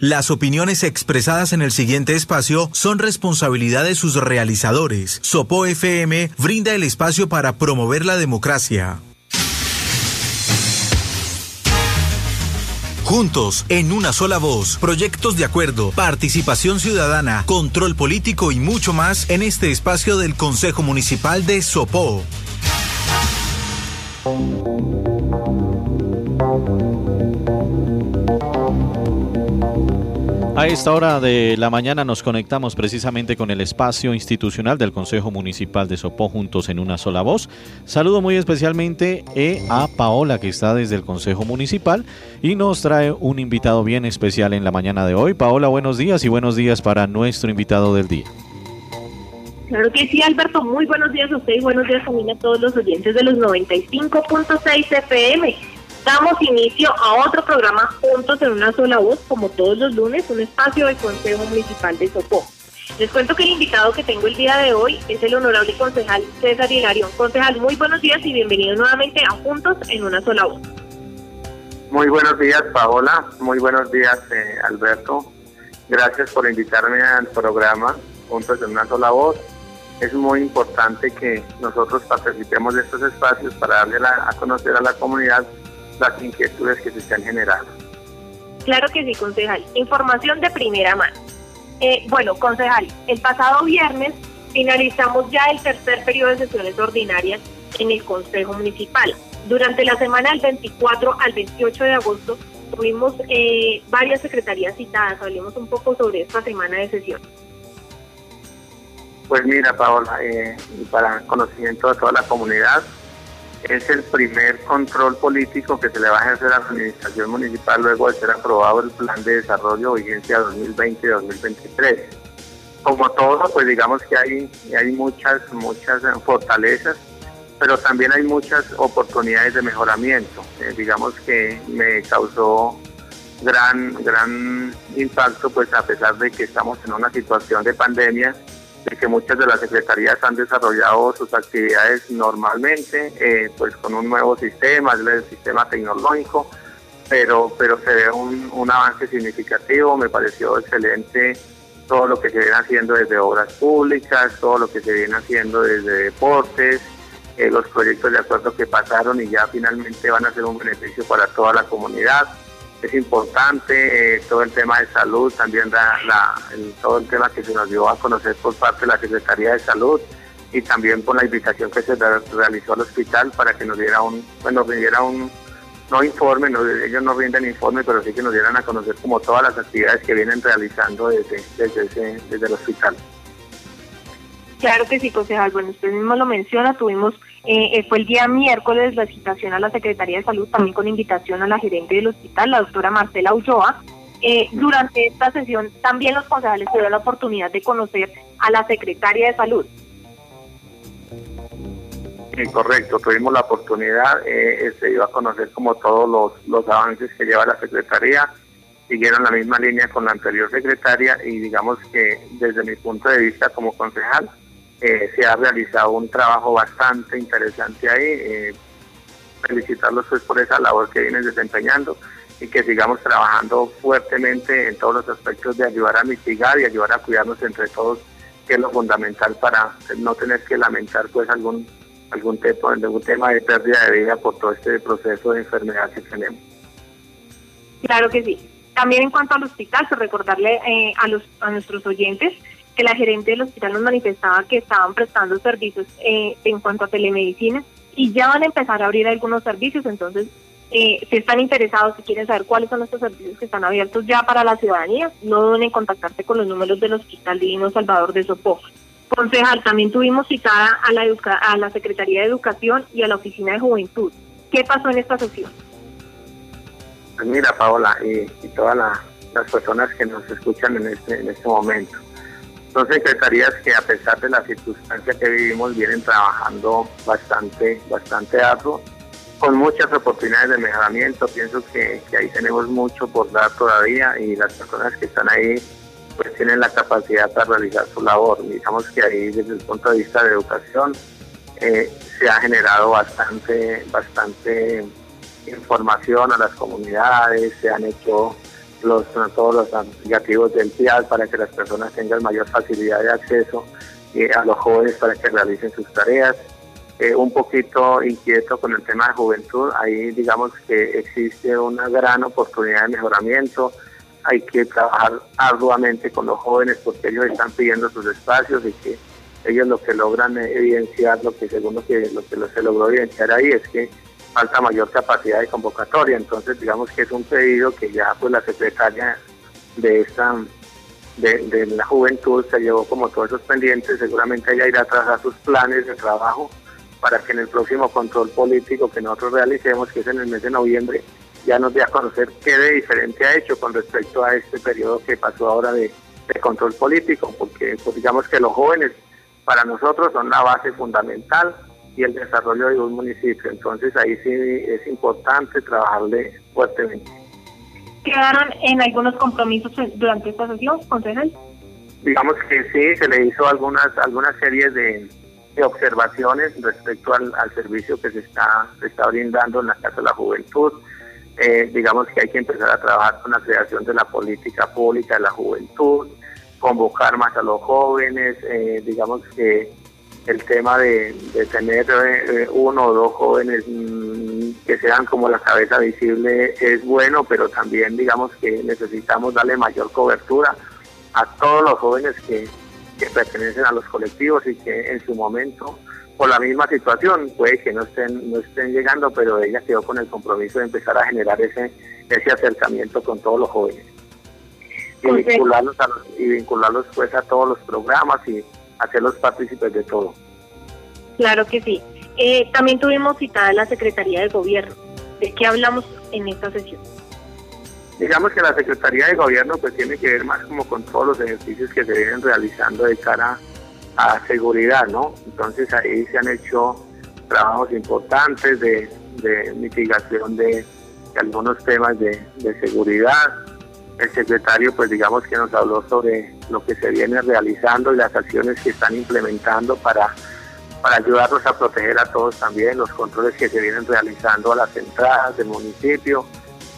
Las opiniones expresadas en el siguiente espacio son responsabilidad de sus realizadores. Sopo FM brinda el espacio para promover la democracia. Juntos, en una sola voz, proyectos de acuerdo, participación ciudadana, control político y mucho más en este espacio del Consejo Municipal de Sopó. A esta hora de la mañana nos conectamos precisamente con el espacio institucional del Consejo Municipal de Sopó juntos en una sola voz. Saludo muy especialmente eh, a Paola que está desde el Consejo Municipal y nos trae un invitado bien especial en la mañana de hoy. Paola, buenos días y buenos días para nuestro invitado del día. Claro que sí, Alberto. Muy buenos días a usted y buenos días también a todos los oyentes de los 95.6 FM. Damos inicio a otro programa juntos en una sola voz, como todos los lunes, un espacio del Consejo Municipal de Sopó. Les cuento que el invitado que tengo el día de hoy es el honorable concejal César Hilarión. Concejal, muy buenos días y bienvenido nuevamente a Juntos en una sola voz. Muy buenos días, Paola. Muy buenos días, eh, Alberto. Gracias por invitarme al programa Juntos en una sola voz. Es muy importante que nosotros participemos de estos espacios para darle a conocer a la comunidad las inquietudes que se están generando. Claro que sí, concejal. Información de primera mano. Eh, bueno, concejal, el pasado viernes finalizamos ya el tercer periodo de sesiones ordinarias en el Consejo Municipal. Durante la semana del 24 al 28 de agosto tuvimos eh, varias secretarías citadas. Hablemos un poco sobre esta semana de sesión. Pues mira, Paola, eh, para conocimiento de toda la comunidad, es el primer control político que se le va a ejercer a la administración municipal luego de ser aprobado el plan de desarrollo vigencia 2020-2023. Como todo, pues digamos que hay, hay muchas, muchas fortalezas, pero también hay muchas oportunidades de mejoramiento. Eh, digamos que me causó gran, gran impacto, pues a pesar de que estamos en una situación de pandemia, de que muchas de las secretarías han desarrollado sus actividades normalmente, eh, pues con un nuevo sistema, el sistema tecnológico, pero, pero se ve un, un avance significativo, me pareció excelente todo lo que se viene haciendo desde obras públicas, todo lo que se viene haciendo desde deportes, eh, los proyectos de acuerdo que pasaron y ya finalmente van a ser un beneficio para toda la comunidad es importante, eh, todo el tema de salud, también todo el tema que se nos dio a conocer por parte de la Secretaría de Salud y también por la invitación que se realizó al hospital para que nos diera un, bueno, diera un, no informe, ellos no rinden informe, pero sí que nos dieran a conocer como todas las actividades que vienen realizando desde, desde, desde el hospital. Claro que sí, concejal. Bueno, usted mismo lo menciona, tuvimos, eh, eh, fue el día miércoles la citación a la Secretaría de Salud, también con invitación a la gerente del hospital, la doctora Marcela Ulloa. Eh, durante esta sesión también los concejales tuvieron la oportunidad de conocer a la secretaria de Salud. Sí, correcto, tuvimos la oportunidad, se iba a conocer como todos los, los avances que lleva la Secretaría, siguieron la misma línea con la anterior secretaria y digamos que desde mi punto de vista como concejal, eh, se ha realizado un trabajo bastante interesante ahí. Eh, felicitarlos pues por esa labor que vienen desempeñando y que sigamos trabajando fuertemente en todos los aspectos de ayudar a mitigar y ayudar a cuidarnos entre todos, que es lo fundamental para no tener que lamentar pues algún algún tema, algún tema de pérdida de vida por todo este proceso de enfermedad que tenemos. Claro que sí. También en cuanto al hospital, pues recordarle eh, a los a nuestros oyentes que la gerente del hospital nos manifestaba que estaban prestando servicios eh, en cuanto a telemedicina y ya van a empezar a abrir algunos servicios, entonces eh, si están interesados, si quieren saber cuáles son estos servicios que están abiertos ya para la ciudadanía, no duden en contactarse con los números del Hospital Divino Salvador de Sopó. Concejal, también tuvimos citada a la, a la Secretaría de Educación y a la Oficina de Juventud. ¿Qué pasó en esta sesión? Pues mira, Paola, y, y todas las personas que nos escuchan en este, en este momento. Son secretarías que a pesar de la circunstancia que vivimos vienen trabajando bastante, bastante arduo, con muchas oportunidades de mejoramiento. Pienso que, ahí tenemos mucho por dar todavía y las personas que están ahí pues tienen la capacidad para realizar su labor. Digamos que ahí desde el punto de vista de educación eh, se ha generado bastante, bastante información a las comunidades, se han hecho los, todos los aplicativos del PIAL para que las personas tengan mayor facilidad de acceso eh, a los jóvenes para que realicen sus tareas. Eh, un poquito inquieto con el tema de juventud, ahí digamos que existe una gran oportunidad de mejoramiento, hay que trabajar arduamente con los jóvenes porque ellos están pidiendo sus espacios y que ellos lo que logran evidenciar, lo que según lo que, lo que se logró evidenciar ahí es que falta mayor capacidad de convocatoria, entonces digamos que es un pedido que ya pues la secretaria de esta de, la juventud se llevó como todos esos pendientes, seguramente ella irá a sus planes de trabajo para que en el próximo control político que nosotros realicemos, que es en el mes de noviembre, ya nos dé a conocer qué de diferente ha hecho con respecto a este periodo que pasó ahora de, control político, porque pues, digamos que los jóvenes para nosotros son la base fundamental y el desarrollo de un municipio. Entonces ahí sí es importante trabajarle fuertemente. ¿Quedaron en algunos compromisos durante esta sesión, concejal? Digamos que sí, se le hizo algunas algunas series de, observaciones respecto al, servicio que se está, se está brindando en la Casa de la Juventud. Eh, digamos que hay que empezar a trabajar con la creación de la política pública de la juventud, convocar más a los jóvenes, eh, digamos que el tema de, tener eh, uno o dos jóvenes mm, que sean como la cabeza visible es bueno, pero también digamos que necesitamos darle mayor cobertura a todos los jóvenes que, pertenecen a los colectivos y que en su momento por la misma situación puede que no estén no estén llegando pero ella quedó con el compromiso de empezar a generar ese ese acercamiento con todos los jóvenes. Y vincularlos y vincularlos pues a todos los programas y hacerlos partícipes de todo. Claro que sí. Eh, también tuvimos citada la Secretaría de Gobierno. ¿De qué hablamos en esta sesión? Digamos que la Secretaría de Gobierno pues tiene que ver más como con todos los ejercicios que se vienen realizando de cara a seguridad, ¿no? Entonces ahí se han hecho trabajos importantes de, mitigación de, algunos temas de, de seguridad, el secretario pues digamos que nos habló sobre lo que se viene realizando y las acciones que están implementando para, para ayudarnos a proteger a todos también, los controles que se vienen realizando a las entradas del municipio.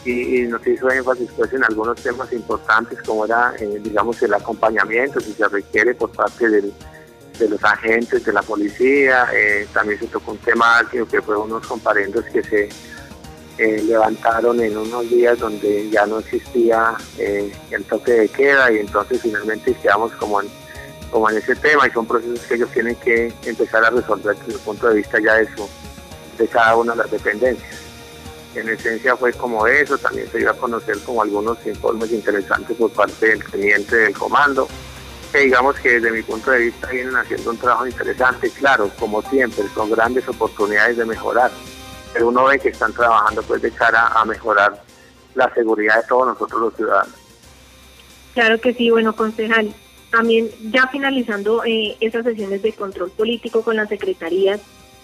Y, nos hizo énfasis pues en algunos temas importantes como era eh, digamos el acompañamiento si se requiere por parte de los agentes de la policía, eh, también se tocó un tema que fue unos comparendos que se eh, levantaron en unos días donde ya no existía eh, el toque de queda y entonces finalmente quedamos como en, como en ese tema y son procesos que ellos tienen que empezar a resolver desde el punto de vista ya de, su, de cada una de las dependencias. En esencia fue como eso, también se iba a conocer como algunos informes interesantes por parte del teniente del comando, que digamos que desde mi punto de vista vienen haciendo un trabajo interesante, claro, como siempre, con grandes oportunidades de mejorar pero uno ve que están trabajando pues de cara a mejorar la seguridad de todos nosotros los ciudadanos. Claro que sí, bueno, concejal. También ya finalizando eh, esas sesiones de control político con las secretarías,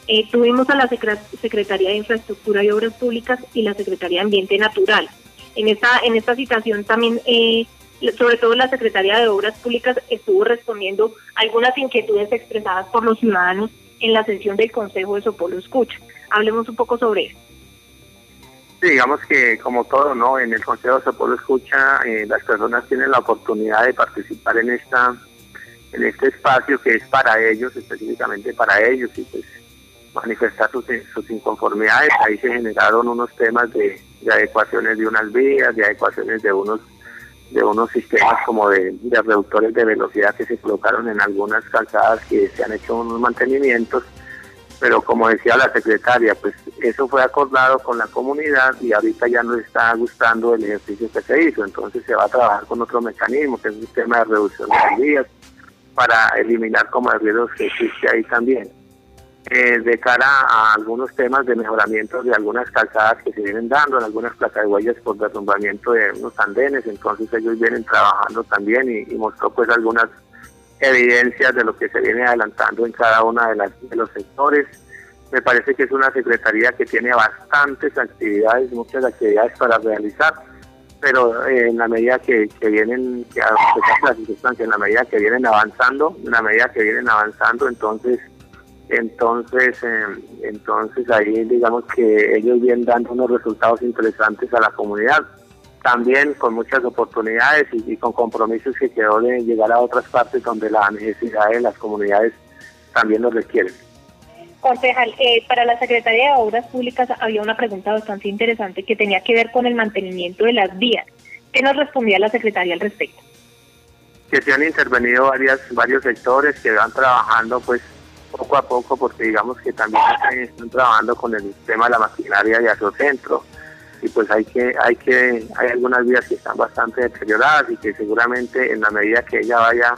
eh, tuvimos a la Secretaría de Infraestructura y Obras Públicas y la Secretaría de Ambiente Natural. En esta, en esta citación también, eh, sobre todo la Secretaría de Obras Públicas estuvo respondiendo algunas inquietudes expresadas por los ciudadanos en la sesión del Consejo de Sopolo Escucha. Hablemos un poco sobre eso. Digamos que como todo, ¿no? En el Consejo de Sopolo Escucha eh, las personas tienen la oportunidad de participar en esta en este espacio que es para ellos, específicamente para ellos, y pues manifestar sus, sus inconformidades. Ahí se generaron unos temas de, de adecuaciones de unas vías, de adecuaciones de unos de unos sistemas como de, reductores de velocidad que se colocaron en algunas calzadas que se han hecho unos mantenimientos, pero como decía la secretaria, pues eso fue acordado con la comunidad y ahorita ya no está gustando el ejercicio que se hizo, entonces se va a trabajar con otro mecanismo, que es un sistema de reducción de vías, para eliminar como el que existe ahí también. Eh, de cara a algunos temas de mejoramiento de algunas calzadas que se vienen dando, en algunas placas de huellas por derrumbamiento de unos andenes, entonces ellos vienen trabajando también y, mostró pues algunas evidencias de lo que se viene adelantando en cada una de, de los sectores. Me parece que es una secretaría que tiene bastantes actividades, muchas actividades para realizar, pero eh, en la medida que, que vienen, que en la medida que vienen avanzando, en la medida que vienen avanzando, entonces entonces, em, entonces ahí digamos que ellos vienen dando unos resultados interesantes a la comunidad. También con muchas oportunidades y, con compromisos que quedó de llegar a otras partes donde la necesidad de las comunidades también lo requieren. Concejal, eh, para la Secretaría de Obras Públicas había una pregunta bastante interesante que tenía que ver con el mantenimiento de las vías. ¿Qué nos respondía la Secretaría al respecto? Que se han intervenido varias, varios sectores que van trabajando pues poco a poco porque digamos que también están trabajando con el tema de la maquinaria de centro y pues hay que hay que hay algunas vías que están bastante deterioradas y que seguramente en la medida que ella vaya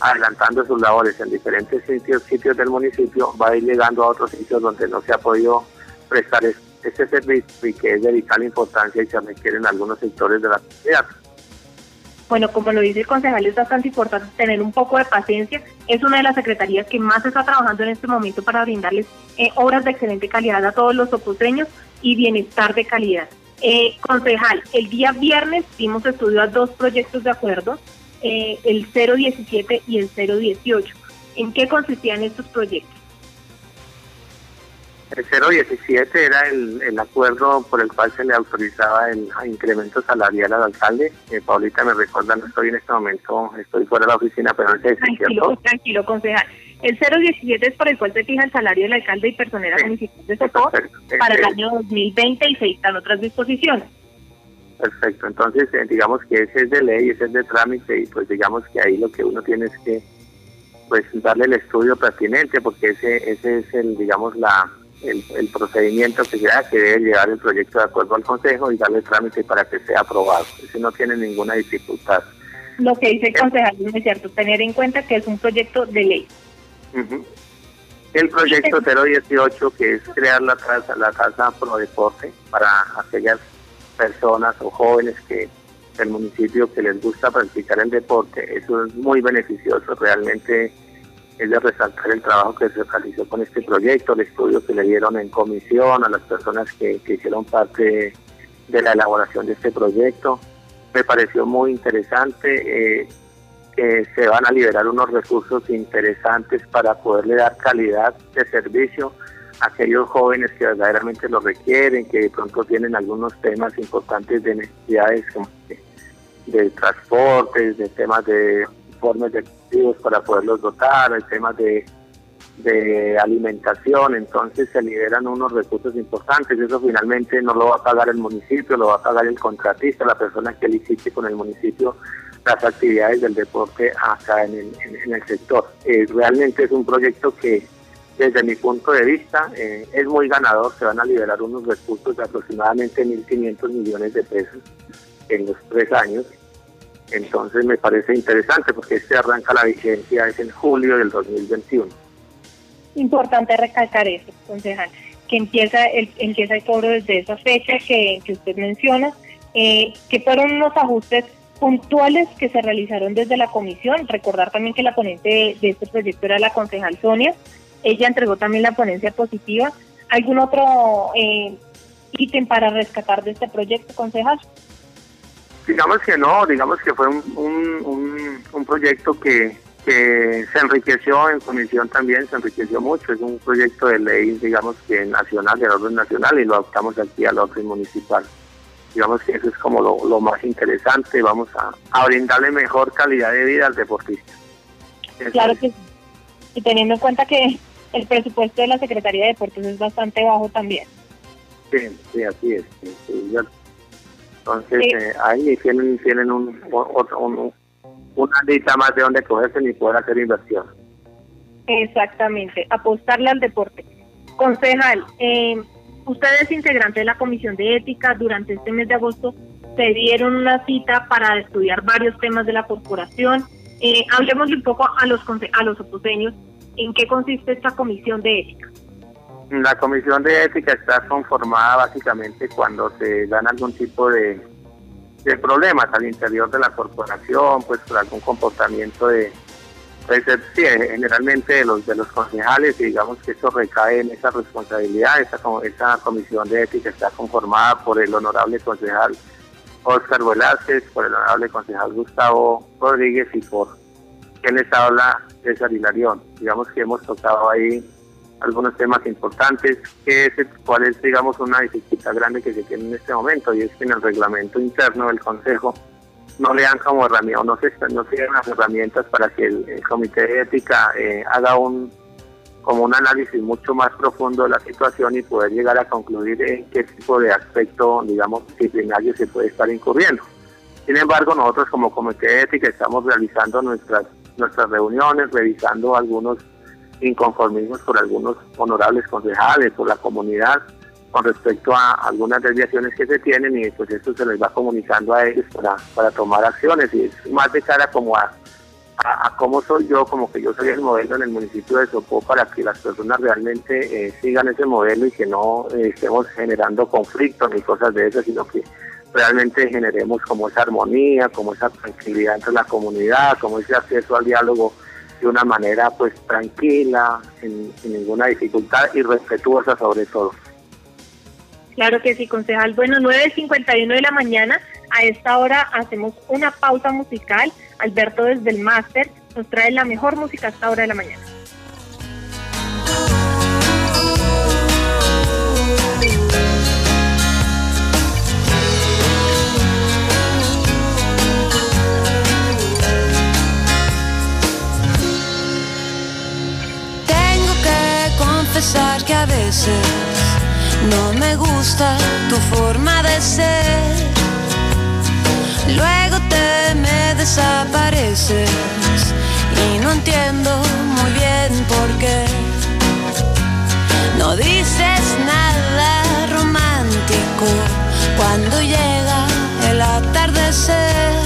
adelantando sus labores en diferentes sitios sitios del municipio va a ir llegando a otros sitios donde no se ha podido prestar este servicio y que es de vital importancia y se requiere en algunos sectores de la sociedad. Bueno, como lo dice el concejal, es bastante importante tener un poco de paciencia. Es una de las secretarías que más está trabajando en este momento para brindarles eh, obras de excelente calidad a todos los opuseños y bienestar de calidad. Eh, concejal, el día viernes dimos estudio a dos proyectos de acuerdo, eh, el 017 y el 018. ¿En qué consistían estos proyectos? El 017 era el, acuerdo por el cual se le autorizaba el incremento salarial al alcalde. Eh, Paulita me recuerda, no estoy en este momento, estoy fuera de la oficina, pero no sé Tranquilo, tranquilo, concejal. El 017 es por el cual se fija el salario del alcalde y personera municipal de Sopó para el año 2020 y se dictan otras disposiciones. Perfecto, entonces eh, digamos que ese es de ley, ese es de trámite y pues digamos que ahí lo que uno tiene es que pues darle el estudio pertinente porque ese ese es el digamos la el, procedimiento que se que debe llevar el proyecto de acuerdo al Consejo y darle trámite para que sea aprobado. Ese no tiene ninguna dificultad. Lo que dice el concejal es cierto, tener en cuenta que es un proyecto de ley. El proyecto 018, que es crear la casa, la casa pro deporte para aquellas personas o jóvenes que del municipio que les gusta practicar el deporte, eso es muy beneficioso, realmente es de resaltar el trabajo que se realizó con este proyecto, el estudio que le dieron en comisión a las personas que, hicieron parte de la elaboración de este proyecto. Me pareció muy interesante. Eh, que se van a liberar unos recursos interesantes para poderle dar calidad de servicio a aquellos jóvenes que verdaderamente lo requieren, que de pronto tienen algunos temas importantes de necesidades como de, de transportes, de temas de informes de para poderlos dotar, el tema de, de alimentación, entonces se liberan unos recursos importantes, eso finalmente no lo va a pagar el municipio, lo va a pagar el contratista, la persona que licite con el municipio las actividades del deporte acá en el, en, el sector. Eh, realmente es un proyecto que desde mi punto de vista eh, es muy ganador, se van a liberar unos recursos de aproximadamente 1.500 millones de pesos en los tres años entonces me parece interesante porque este arranca la vigencia es en julio del 2021. Importante recalcar eso, concejal, que empieza el, empieza el cobro desde esa fecha que, usted menciona, eh, que fueron unos ajustes puntuales que se realizaron desde la comisión. Recordar también que la ponente de, este proyecto era la concejal Sonia. Ella entregó también la ponencia positiva. ¿Algún otro eh, ítem para rescatar de este proyecto, concejal? Digamos que no, digamos que fue un, un, proyecto que, se enriqueció en comisión también, se enriqueció mucho. Es un proyecto de ley, digamos que nacional, de orden nacional, y lo adoptamos aquí al orden municipal. Digamos que eso es como lo, más interesante, vamos a, brindarle mejor calidad de vida al deportista. claro que sí. Y teniendo en cuenta que el presupuesto de la Secretaría de Deportes es bastante bajo también. Sí, sí, así es. Entonces, eh, ahí tienen, tienen un, una lista más de donde cogerse y poder hacer inversión. Exactamente, apostarle al deporte. Concejal, eh, usted es integrante de la Comisión de Ética. Durante este mes de agosto se dieron una cita para estudiar varios temas de la corporación. Eh, hablemos un poco a los, a los opuseños en qué consiste esta Comisión de Ética. La comisión de ética está conformada básicamente cuando se dan algún tipo de, problemas al interior de la corporación, pues por algún comportamiento de, pues, generalmente de los de los concejales, y digamos que eso recae en esa responsabilidad. Esa, esa comisión de ética está conformada por el honorable concejal Oscar Velázquez, por el honorable concejal Gustavo Rodríguez y por quien les habla César Hilarión. Digamos que hemos tocado ahí algunos temas importantes. ¿Qué es, ¿Cuál es, digamos, una dificultad grande que se tiene en este momento? Y es que en el reglamento interno del Consejo no le dan como herramienta, no se, no se las herramientas para que el, Comité de Ética eh, haga un como un análisis mucho más profundo de la situación y poder llegar a concluir en qué tipo de aspecto, digamos, disciplinario se puede estar incurriendo. Sin embargo, nosotros como Comité de Ética estamos realizando nuestras, nuestras reuniones, revisando algunos inconformismos por algunos honorables concejales, por la comunidad, con respecto a algunas desviaciones que se tienen y pues esto se les va comunicando a ellos para, para tomar acciones y es más de cara como a cómo soy yo, como que yo soy el modelo en el municipio de Sopó para que las personas realmente eh, sigan ese modelo y que no eh, estemos generando conflictos ni cosas de esas, sino que realmente generemos como esa armonía, como esa tranquilidad entre la comunidad, como ese acceso al diálogo de una manera pues tranquila, sin, sin ninguna dificultad y respetuosa sobre todo. Claro que sí, concejal. Bueno, 9.51 de la mañana. A esta hora hacemos una pausa musical. Alberto desde el máster nos trae la mejor música a esta hora de la mañana. Tengo que confesar que a veces no me gusta tu forma de ser. Luego te me desapareces y no entiendo muy bien por qué. No dices nada romántico cuando llega el atardecer.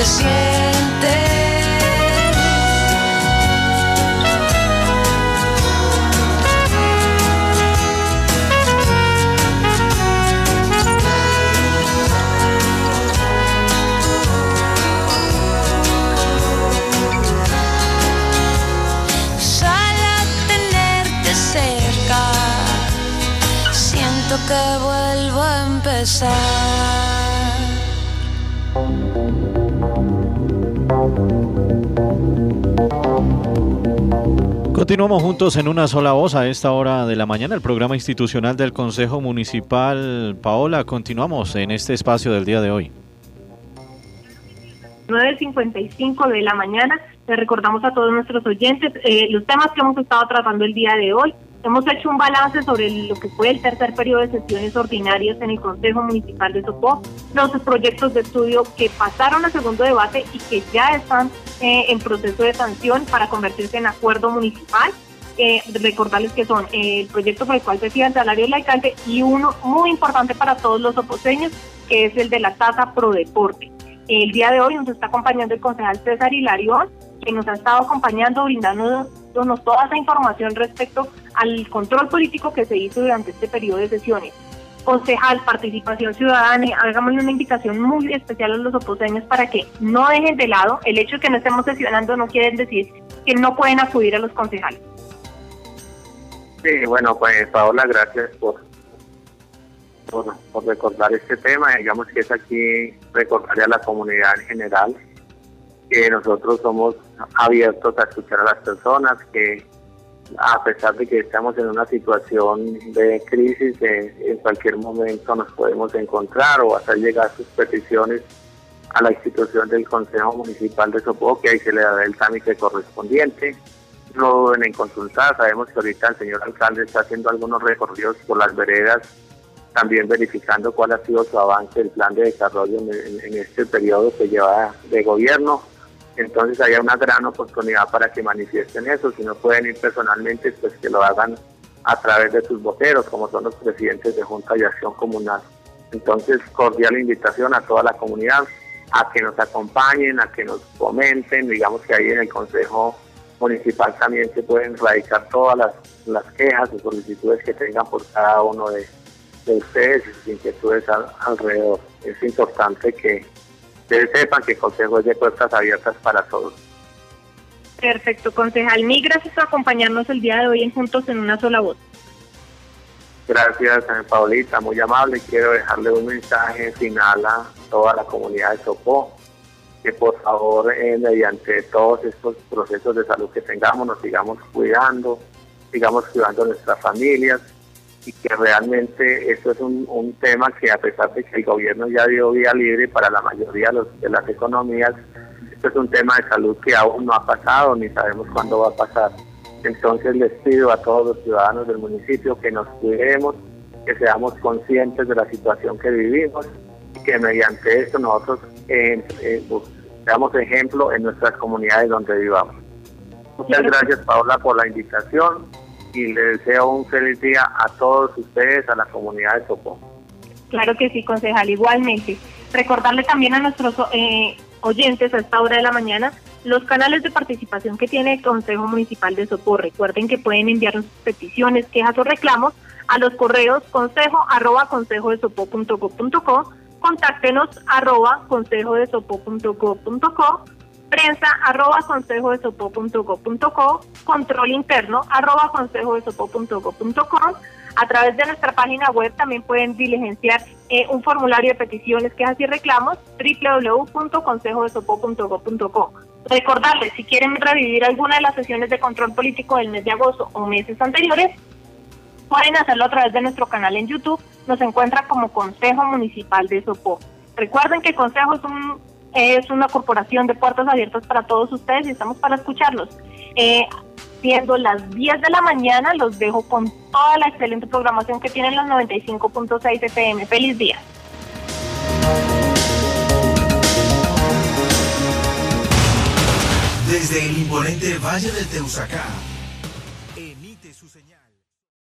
que sientes. que vuelvo a empezar. Continuamos juntos en una sola voz a esta hora de la mañana, el programa institucional del Consejo Municipal. Paola, continuamos en este espacio del día de hoy. 9.55 de la mañana. Le recordamos a todos nuestros oyentes eh, los temas que hemos estado tratando el día de hoy Hemos hecho un balance sobre lo que fue el tercer periodo de sesiones ordinarias en el Consejo Municipal de Sopó, los proyectos de estudio que pasaron a segundo debate y que ya están eh, en proceso de sanción para convertirse en acuerdo municipal. Eh, recordarles que son el proyecto por el cual se fija el salario del alcalde y uno muy importante para todos los oposeños, que es el de la tasa pro deporte. El día de hoy nos está acompañando el concejal César Hilarión, que nos ha estado acompañando, brindándonos toda esa información respecto al control político que se hizo durante este periodo de sesiones. Concejal, participación ciudadana, hagámosle una invitación muy especial a los oposeños para que no dejen de lado el hecho de que no estemos sesionando, no quiere decir que no pueden acudir a los concejales. Sí, bueno, pues Paola, gracias por, por, por recordar este tema. Digamos que es aquí recordarle a la comunidad en general que nosotros somos abiertos a escuchar a las personas, que a pesar de que estamos en una situación de crisis, en cualquier momento nos podemos encontrar o hacer llegar sus peticiones a la institución del Consejo Municipal de Sopó, que ahí se le da el trámite correspondiente. No en consultar, sabemos que ahorita el señor alcalde está haciendo algunos recorridos por las veredas, también verificando cuál ha sido su avance, el plan de desarrollo en este periodo que lleva de gobierno entonces hay una gran oportunidad para que manifiesten eso. Si no pueden ir personalmente, pues que lo hagan a través de sus voceros, como son los presidentes de Junta de Acción Comunal. Entonces, cordial invitación a toda la comunidad a que nos acompañen, a que nos comenten. Digamos que ahí en el Consejo Municipal también se pueden radicar todas las, quejas o solicitudes que tengan por cada uno de, ustedes y sus inquietudes alrededor. Es importante que ustedes sepan que el Consejo es de puertas abiertas para todos. Perfecto, concejal. Mil gracias por acompañarnos el día de hoy en Juntos en una sola voz. Gracias, Paulita, muy amable. Quiero dejarle un mensaje final a toda la comunidad de Sopó, que por favor, eh, mediante todos estos procesos de salud que tengamos, nos sigamos cuidando, sigamos cuidando a nuestras familias, y que realmente esto es un, tema que a pesar de que el gobierno ya dio vía libre para la mayoría de, las economías, esto es un tema de salud que aún no ha pasado ni sabemos cuándo va a pasar. Entonces les pido a todos los ciudadanos del municipio que nos cuidemos, que seamos conscientes de la situación que vivimos y que mediante esto nosotros eh, eh, seamos ejemplo en nuestras comunidades donde vivamos. Muchas gracias Paola por la invitación y le deseo un feliz día a todos ustedes, a la comunidad de Sopó. Claro que sí, concejal, igualmente. Recordarle también a nuestros eh, oyentes a esta hora de la mañana los canales de participación que tiene el Consejo Municipal de Sopó. Recuerden que pueden enviar sus peticiones, quejas o reclamos a los correos consejo arroba consejo de contáctenos arroba consejo de prensa arroba consejo de control interno arroba consejo de A través de nuestra página web también pueden diligenciar eh, un formulario de peticiones, quejas y reclamos www.consejodesopo.go.co. Recordarles, si quieren revivir alguna de las sesiones de control político del mes de agosto o meses anteriores, pueden hacerlo a través de nuestro canal en YouTube. Nos encuentra como Consejo Municipal de Sopó. Recuerden que Consejo es un es una corporación de puertas abiertas para todos ustedes y estamos para escucharlos. Eh, siendo las 10 de la mañana, los dejo con toda la excelente programación que tienen los 95.6 FM. Feliz día. Desde el imponente Valle del Teusacá